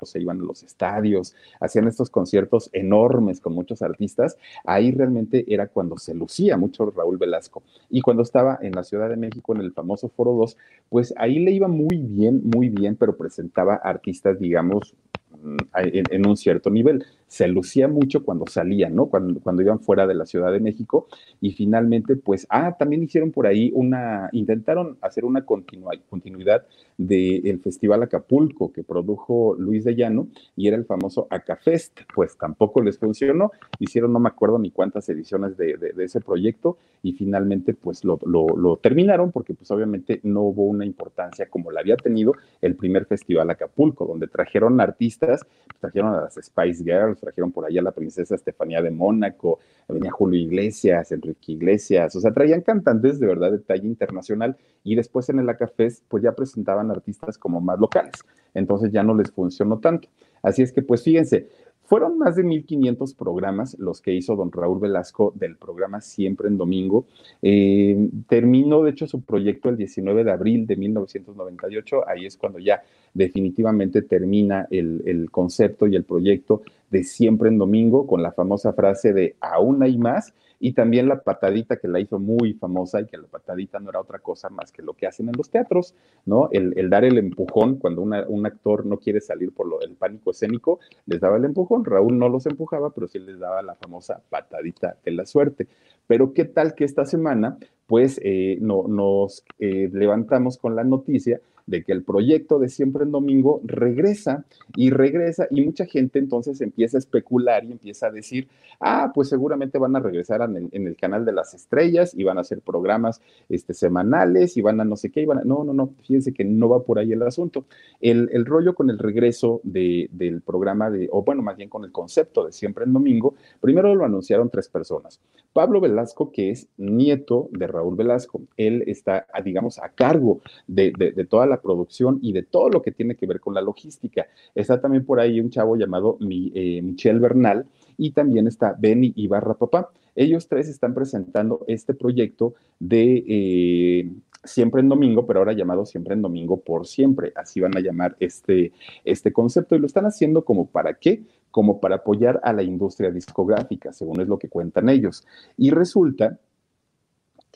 Se iban a los estadios, hacían estos conciertos enormes con muchos artistas. Ahí realmente era cuando se lucía mucho Raúl Velasco. Y cuando estaba en la Ciudad de México, en el famoso Foro 2, pues ahí le iba muy bien, muy bien, pero presentaba artistas, digamos, mm, en, un cierto nivel se lucía mucho cuando salían, ¿no? Cuando, cuando iban fuera de la Ciudad de México y finalmente, pues, ah, también hicieron por ahí una, intentaron hacer una continuidad del Festival Acapulco que produjo Luis de Llano y era el famoso Acafest, pues tampoco les funcionó, hicieron no me acuerdo ni cuántas ediciones de, ese proyecto y finalmente pues lo, lo, terminaron porque pues obviamente no hubo una importancia como la había tenido el primer Festival Acapulco, donde trajeron artistas, trajeron a las Spice Girls, trajeron por allá la princesa Estefanía de Mónaco, venía Julio Iglesias, Enrique Iglesias, o sea, traían cantantes de verdad de talla internacional y después en el Acafés pues ya presentaban artistas como más locales, entonces ya no les funcionó tanto. Así es que pues fíjense, fueron más de 1.500 programas los que hizo don Raúl Velasco del programa Siempre en Domingo. Eh, terminó, de hecho, su proyecto el 19 de abril de 1998. Ahí es cuando ya definitivamente termina el concepto y el proyecto de Siempre en Domingo con la famosa frase de aún hay más y también la patadita que la hizo muy famosa y que la patadita no era otra cosa más que lo que hacen en los teatros, ¿no? El, dar el empujón cuando un actor no quiere salir por lo, el pánico escénico, les daba el empujón, Raúl no los empujaba, pero sí les daba la famosa patadita de la suerte. Pero qué tal que esta semana, pues eh, no, nos eh, levantamos con la noticia de que el proyecto de Siempre en Domingo regresa y regresa y mucha gente entonces empieza a especular y empieza a decir, ah, pues seguramente van a regresar en el, canal de las estrellas y van a hacer programas este, semanales y van a no sé qué, y van a... no, no, no, fíjense que no va por ahí el asunto. El, el rollo con el regreso de, del programa de, o bueno, más bien con el concepto de Siempre en Domingo, primero lo anunciaron tres personas. Pablo Velasco, que es nieto de Raúl Velasco. Él está, digamos, a cargo de, toda la producción y de todo lo que tiene que ver con la logística. Está también por ahí un chavo llamado eh, Michel Bernal y también está Benny Ibarra Papá. Ellos tres están presentando este proyecto de eh, Siempre en Domingo, pero ahora llamado Siempre en Domingo por siempre. Así van a llamar este, este concepto y lo están haciendo como para qué? Como para apoyar a la industria discográfica, según es lo que cuentan ellos. Y resulta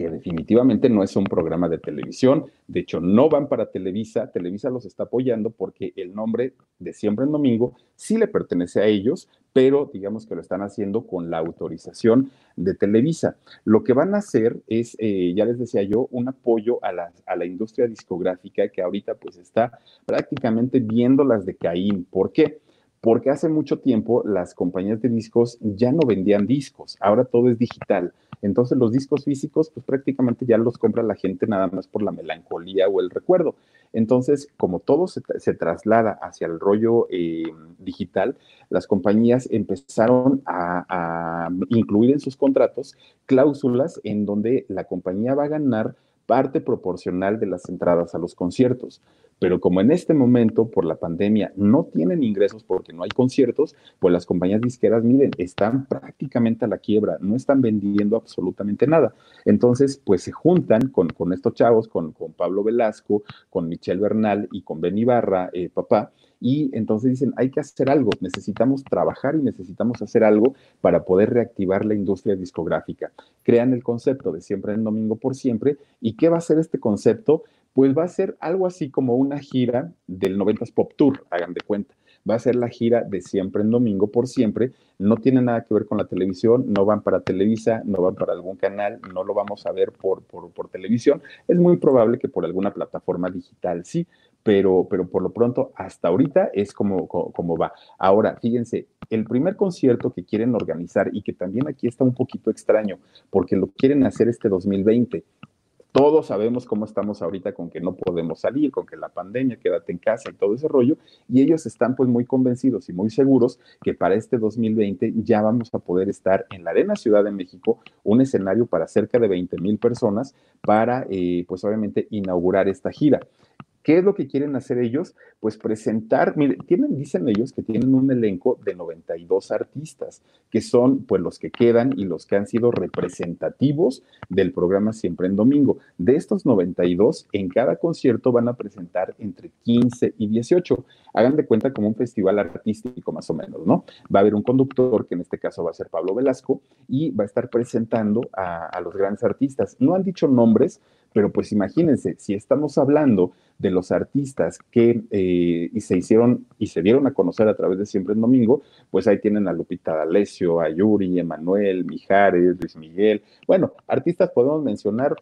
que definitivamente no es un programa de televisión, de hecho no van para Televisa, Televisa los está apoyando porque el nombre de Siempre en Domingo sí le pertenece a ellos, pero digamos que lo están haciendo con la autorización de Televisa. Lo que van a hacer es, eh, ya les decía yo, un apoyo a la, a la industria discográfica que ahorita pues está prácticamente viendo las de Caín. ¿Por qué? Porque hace mucho tiempo las compañías de discos ya no vendían discos, ahora todo es digital. Entonces los discos físicos, pues prácticamente ya los compra la gente nada más por la melancolía o el recuerdo. Entonces, como todo se, traslada hacia el rollo eh, digital, las compañías empezaron a incluir en sus contratos cláusulas en donde la compañía va a ganar parte proporcional de las entradas a los conciertos. Pero como en este momento, por la pandemia, no tienen ingresos porque no hay conciertos, pues las compañías disqueras, miren, están prácticamente a la quiebra, no están vendiendo absolutamente nada. Entonces, pues se juntan con, con estos chavos, con, con Pablo Velasco, con Michelle Bernal y con Ben Ibarra, eh, papá, y entonces dicen, hay que hacer algo, necesitamos trabajar y necesitamos hacer algo para poder reactivar la industria discográfica. Crean el concepto de siempre en domingo por siempre. ¿Y qué va a ser este concepto? Pues va a ser algo así como una gira del 90s Pop Tour, hagan de cuenta. Va a ser la gira de siempre en domingo por siempre. No tiene nada que ver con la televisión, no van para Televisa, no van para algún canal, no lo vamos a ver por, por, televisión. Es muy probable que por alguna plataforma digital sí, pero, pero por lo pronto hasta ahorita es como, como va. Ahora, fíjense, el primer concierto que quieren organizar y que también aquí está un poquito extraño, porque lo quieren hacer este 2020 todos sabemos cómo estamos ahorita con que no podemos salir, con que la pandemia, quédate en casa y todo ese rollo, y ellos están pues muy convencidos y muy seguros que para este 2020 ya vamos a poder estar en la Arena Ciudad de México, un escenario para cerca de 20 mil personas para eh, pues obviamente inaugurar esta gira. ¿Qué es lo que quieren hacer ellos? Pues presentar, miren, tienen, dicen ellos que tienen un elenco de 92 artistas, que son pues los que quedan y los que han sido representativos del programa Siempre en Domingo. De estos 92, en cada concierto van a presentar entre 15 y 18. Hagan de cuenta como un festival artístico más o menos, ¿no? Va a haber un conductor, que en este caso va a ser Pablo Velasco, y va a estar presentando a, a los grandes artistas. No han dicho nombres, pero pues imagínense, si estamos hablando de los artistas que eh, y se hicieron y se dieron a conocer a través de Siempre en Domingo, pues ahí tienen a Lupita D'Alessio, a Yuri, Emanuel, Mijares, Luis Miguel. Bueno, artistas podemos mencionar,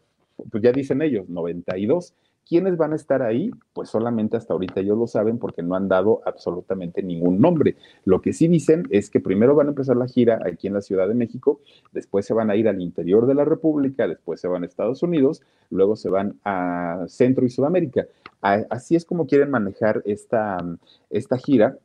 pues ya dicen ellos, 92. ¿Quiénes van a estar ahí? Pues solamente hasta ahorita ellos lo saben porque no han dado absolutamente ningún nombre. Lo que sí dicen es que primero van a empezar la gira aquí en la Ciudad de México, después se van a ir al interior de la República, después se van a Estados Unidos, luego se van a Centro y Sudamérica. Así es como quieren manejar esta, esta gira.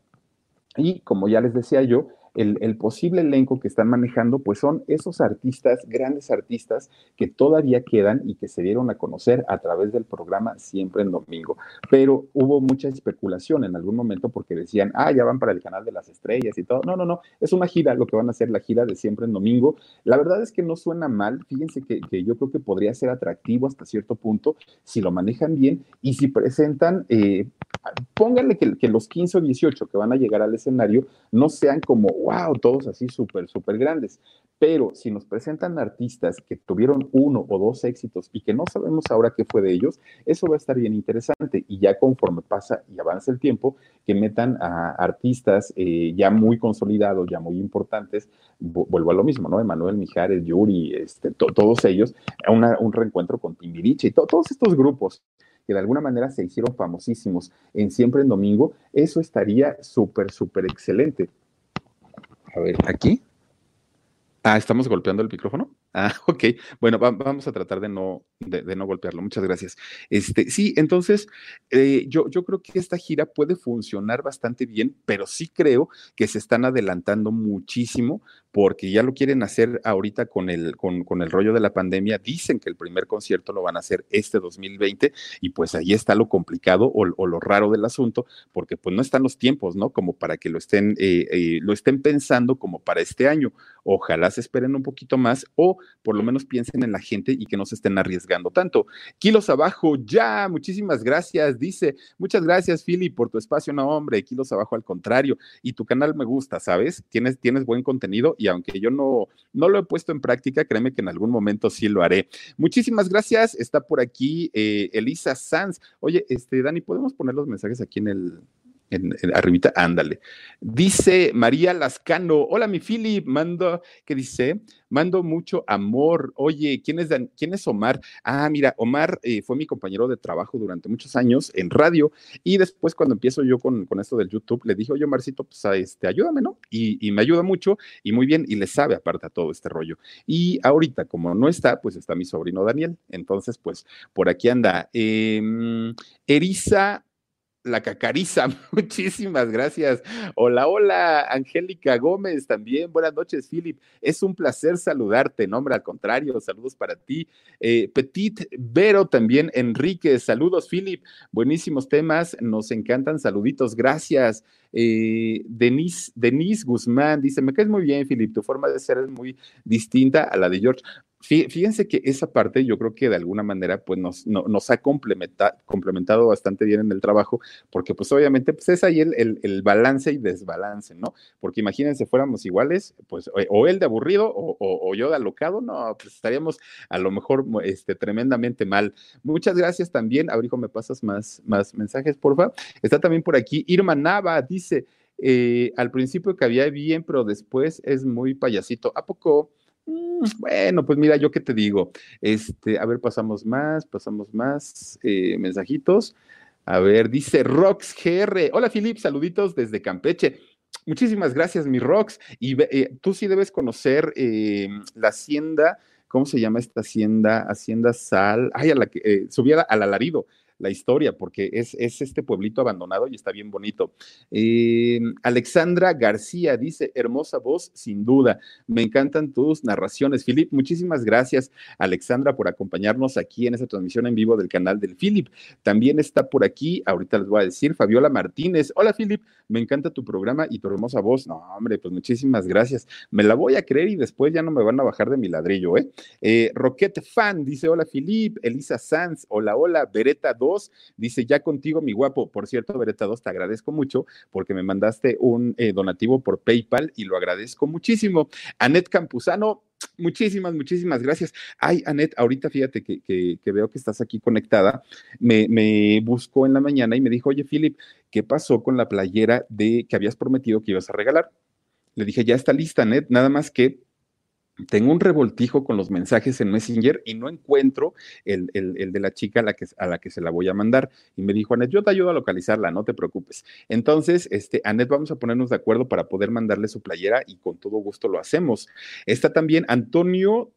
Y como ya les decía yo, el, posible elenco que están manejando, pues son esos artistas, grandes artistas que todavía quedan y que se dieron a conocer a través del programa Siempre en Domingo. Pero hubo mucha especulación en algún momento porque decían, ah, ya van para el canal de las estrellas y todo. No, no, no, es una gira, lo que van a hacer la gira de Siempre en Domingo. La verdad es que no suena mal, fíjense que, yo creo que podría ser atractivo hasta cierto punto si lo manejan bien y si presentan, eh, pónganle que, los 15 o 18 que van a llegar al escenario no sean como wow, todos así súper, súper grandes. Pero si nos presentan artistas que tuvieron uno o dos éxitos y que no sabemos ahora qué fue de ellos, eso va a estar bien interesante. Y ya conforme pasa y avanza el tiempo, que metan a artistas eh, ya muy consolidados, ya muy importantes, vuelvo a lo mismo, ¿no? Emanuel Mijares, Yuri, este, todos ellos, a un reencuentro con Timbiriche y todos estos grupos que de alguna manera se hicieron famosísimos en Siempre en Domingo, eso estaría súper, súper excelente. A ver, aquí. Ah, ¿estamos golpeando el micrófono? Ah, ok. Bueno, vamos a tratar de no, de, no golpearlo. Muchas gracias. Este, sí, entonces eh, yo, yo creo que esta gira puede funcionar bastante bien, pero sí creo que se están adelantando muchísimo porque ya lo quieren hacer ahorita con el, con, con, el rollo de la pandemia. Dicen que el primer concierto lo van a hacer este 2020 y pues ahí está lo complicado o, lo raro del asunto, porque pues no están los tiempos, ¿no? Como para que lo estén, eh, eh, lo estén pensando como para este año. Ojalá se esperen un poquito más o por lo menos piensen en la gente y que no se estén arriesgando tanto. Kilos abajo, ya, muchísimas gracias. Dice, muchas gracias, Philly, por tu espacio. No, hombre, kilos abajo al contrario. Y tu canal me gusta, ¿sabes? Tienes, tienes buen contenido y aunque yo no, no lo he puesto en práctica, créeme que en algún momento sí lo haré. Muchísimas gracias. Está por aquí eh, Elisa Sanz. Oye, este, Dani, ¿podemos poner los mensajes aquí en el, arribita, ándale. Dice María Lascano, hola mi Philip, mando, ¿qué dice? Mando mucho amor. Oye, ¿quién es, ¿quién es Omar? Ah, mira, Omar eh, fue mi compañero de trabajo durante muchos años en radio y después cuando empiezo yo con, con esto del YouTube, le dije, oye, Omarcito, pues este, ayúdame, ¿no? Y, y, me ayuda mucho y muy bien y le sabe aparte a todo este rollo. Y ahorita, como no está, pues está mi sobrino Daniel. Entonces, pues por aquí anda. Eh, Erisa la cacariza. Muchísimas gracias. Hola, hola, Angélica Gómez también. Buenas noches, Philip. Es un placer saludarte. Nombre al contrario, saludos para ti. Eh, Petit Vero también, Enrique. Saludos, Philip. Buenísimos temas. Nos encantan. Saluditos. Gracias. Eh, Denise, Denise Guzmán dice: Me caes muy bien, Philip. Tu forma de ser es muy distinta a la de George. Fíjense que esa parte yo creo que de alguna manera pues nos, nos ha complementado bastante bien en el trabajo, porque pues obviamente pues es ahí el, el, balance y desbalance, ¿no? Porque imagínense, fuéramos iguales, pues o, él de aburrido o, o, yo de alocado, no, pues estaríamos a lo mejor este, tremendamente mal. Muchas gracias también, Abrijo, ¿me pasas más, más mensajes, porfa? Está también por aquí Irma Nava, dice, eh, al principio que había bien, pero después es muy payasito. ¿A poco? Mm, bueno, pues mira, yo qué te digo. Este, a ver, pasamos más, pasamos más eh, mensajitos. A ver, dice Rox GR. Hola, Filip, saluditos desde Campeche. Muchísimas gracias, mi Rox. Y eh, tú sí debes conocer eh, la hacienda, ¿cómo se llama esta hacienda? Hacienda Sal. Ay, a la que subía al alarido la historia, porque es, es, este pueblito abandonado y está bien bonito. Eh, Alexandra García dice, hermosa voz, sin duda. Me encantan tus narraciones. Filip, muchísimas gracias, Alexandra, por acompañarnos aquí en esta transmisión en vivo del canal del Filip. También está por aquí, ahorita les voy a decir, Fabiola Martínez. Hola, Filip, me encanta tu programa y tu hermosa voz. No, hombre, pues muchísimas gracias. Me la voy a creer y después ya no me van a bajar de mi ladrillo, ¿eh? eh Fan dice, hola, Filip. Elisa Sanz, hola, hola. Beretta dice, ya contigo, mi guapo. Por cierto, Beretta 2, te agradezco mucho porque me mandaste un eh, donativo por PayPal y lo agradezco muchísimo. Anet Campuzano, muchísimas, muchísimas gracias. Ay, Anet, ahorita fíjate que, veo que estás aquí conectada. Me, me, buscó en la mañana y me dijo, oye, Philip, ¿qué pasó con la playera de que habías prometido que ibas a regalar? Le dije, ya está lista, Anet, nada más que tengo un revoltijo con los mensajes en Messenger y no encuentro el, de la chica a la, que, a la que se la voy a mandar. Y me dijo, Anet, yo te ayudo a localizarla, no te preocupes. Entonces, este, Anet, vamos a ponernos de acuerdo para poder mandarle su playera y con todo gusto lo hacemos. Está también Antonio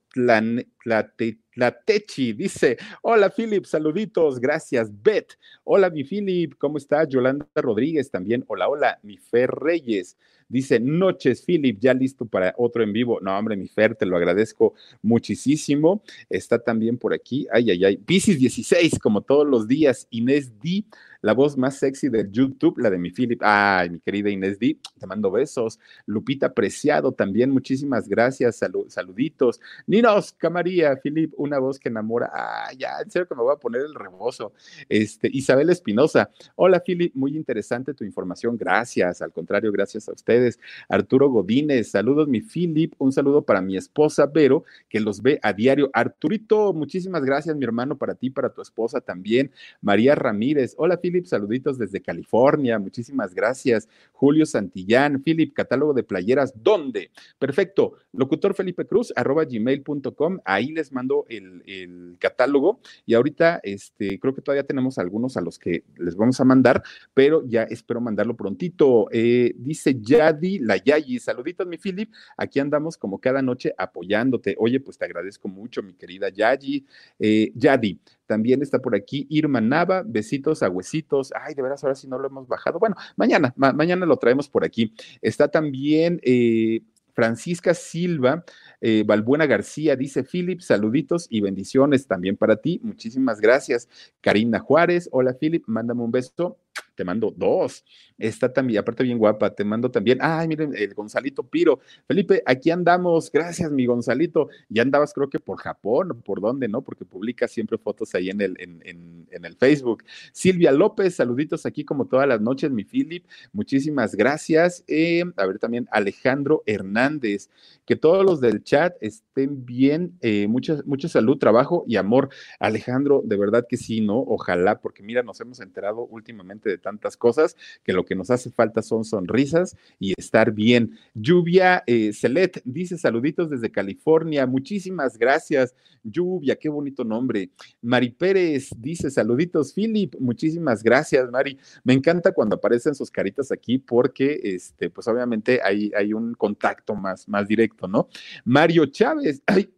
Tlatechi, dice, hola Philip, saluditos, gracias. Beth, hola mi Philip, ¿cómo estás? Yolanda Rodríguez también, hola, hola, mi Fer Reyes. Dice, noches, Philip, ya listo para otro en vivo. No, hombre, mi Fer, te lo agradezco muchísimo. Está también por aquí, ay, ay, ay, Pisces 16, como todos los días, Inés D la voz más sexy de YouTube, la de mi Philip. Ay, mi querida Inés D, te mando besos. Lupita Preciado también, muchísimas gracias. saluditos. Ninos Camaría, Philip, una voz que enamora. Ah, ya, en serio que me voy a poner el rebozo. Este, Isabel Espinosa. Hola, Philip, muy interesante tu información. Gracias. Al contrario, gracias a ustedes. Arturo Godínez, saludos, mi Philip. Un saludo para mi esposa Vero, que los ve a diario. Arturito, muchísimas gracias, mi hermano, para ti, para tu esposa también. María Ramírez. Hola, Philip Philip, saluditos desde California, muchísimas gracias. Julio Santillán, Philip, catálogo de playeras, ¿dónde? Perfecto, locutor Felipe Cruz, arroba gmail.com, ahí les mando el, catálogo y ahorita este, creo que todavía tenemos algunos a los que les vamos a mandar, pero ya espero mandarlo prontito. Eh, dice Yadi, la Yayi, saluditos mi Philip, aquí andamos como cada noche apoyándote. Oye, pues te agradezco mucho, mi querida Yayi. Eh, Yadi, también está por aquí Irma Nava, besitos a huesitos. Ay, de veras, ahora sí no lo hemos bajado. Bueno, mañana, mañana lo traemos por aquí. Está también eh, Francisca Silva, eh, Valbuena García, dice Philip, saluditos y bendiciones también para ti. Muchísimas gracias. Karina Juárez, hola Philip, mándame un beso te mando dos. Está también, aparte bien guapa, te mando también, ay, miren, el Gonzalito Piro. Felipe, aquí andamos, gracias, mi Gonzalito. Ya andabas, creo que por Japón, por dónde, ¿no? Porque publica siempre fotos ahí en el, en, en, el Facebook. Silvia López, saluditos aquí como todas las noches, mi Philip. Muchísimas gracias. Eh, a ver, también Alejandro Hernández, que todos los del chat estén bien, eh, mucha, mucha salud, trabajo y amor. Alejandro, de verdad que sí, ¿no? Ojalá, porque mira, nos hemos enterado últimamente de tantas cosas que lo que nos hace falta son sonrisas y estar bien. Lluvia eh, Celet dice saluditos desde California. Muchísimas gracias. Lluvia, qué bonito nombre. Mari Pérez dice saluditos, Philip. Muchísimas gracias, Mari. Me encanta cuando aparecen sus caritas aquí porque, este, pues obviamente hay, hay un contacto más, más directo, ¿no? Mario Chávez, ay,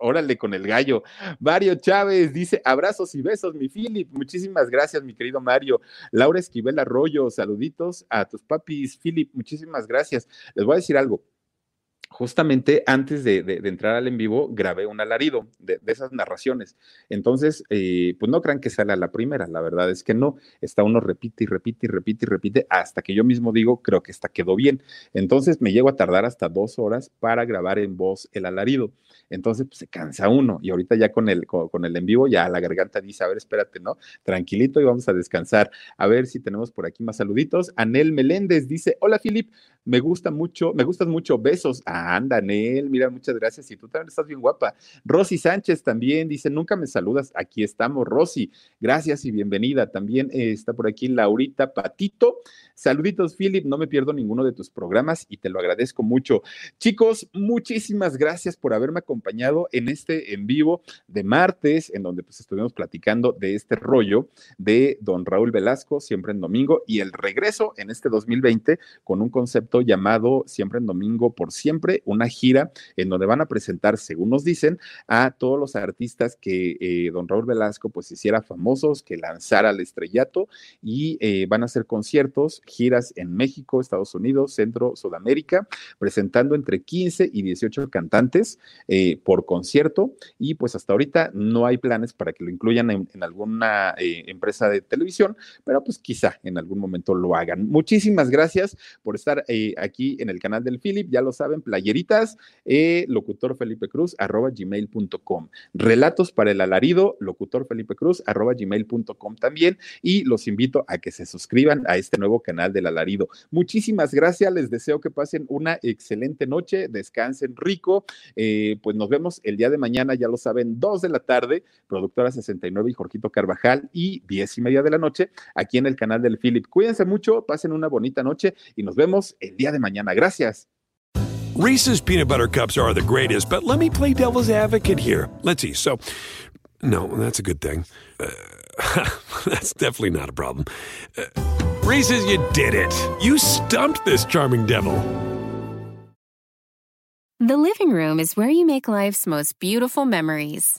Órale con el gallo. Mario Chávez dice: abrazos y besos, mi Philip. Muchísimas gracias, mi querido Mario. Laura Esquivel Arroyo, saluditos a tus papis. Philip, muchísimas gracias. Les voy a decir algo justamente antes de, entrar al en vivo, grabé un alarido de, esas narraciones. Entonces, eh, pues no crean que sale a la primera, la verdad es que no. Está uno repite y repite y repite y repite hasta que yo mismo digo, creo que esta quedó bien. Entonces me llego a tardar hasta dos horas para grabar en voz el alarido. Entonces, pues se cansa uno. Y ahorita ya con el, con, el en vivo, ya la garganta dice, a ver, espérate, ¿no? Tranquilito y vamos a descansar. A ver si tenemos por aquí más saluditos. Anel Meléndez dice, hola, Filip, me gusta mucho, me gustas mucho, besos. anda, Anel, mira, muchas gracias. Y tú también estás bien guapa. Rosy Sánchez también dice, nunca me saludas. Aquí estamos, Rosy. Gracias y bienvenida. También eh, está por aquí Laurita Patito. Saluditos, Philip. No me pierdo ninguno de tus programas y te lo agradezco mucho. Chicos, muchísimas gracias por haberme acompañado en este en vivo de martes, en donde pues estuvimos platicando de este rollo de don Raúl Velasco, siempre en domingo, y el regreso en este 2020 con un concepto llamado Siempre en Domingo por Siempre, una gira en donde van a presentar, según nos dicen, a todos los artistas que eh, don Raúl Velasco pues hiciera famosos, que lanzara al estrellato y eh, van a hacer conciertos, giras en México, Estados Unidos, Centro, Sudamérica, presentando entre 15 y 18 cantantes eh, por concierto y pues hasta ahorita no hay planes para que lo incluyan en, alguna empresa de televisión, pero pues quizá en algún momento lo hagan. Muchísimas gracias por estar aquí en el canal del Philip, ya lo saben, playeritas, eh, locutor Felipe Cruz, arroba gmail.com. Relatos para el alarido, locutor Felipe Cruz, arroba gmail.com también. Y los invito a que se suscriban a este nuevo canal del alarido. Muchísimas gracias, les deseo que pasen una excelente noche, descansen rico. Eh, pues nos vemos el día de mañana, ya lo saben, dos de la tarde, productora 69 y Jorgito Carvajal, y diez y media de la noche, aquí en el canal del Philip. Cuídense mucho, pasen una bonita noche y nos vemos el día de mañana. Gracias. Reese's peanut butter cups are the greatest, but let me play devil's advocate here. Let's see. So, no, that's a good thing. Uh, that's definitely not a problem. Uh, Reese's, you did it. You stumped this charming devil. The living room is where you make life's most beautiful memories.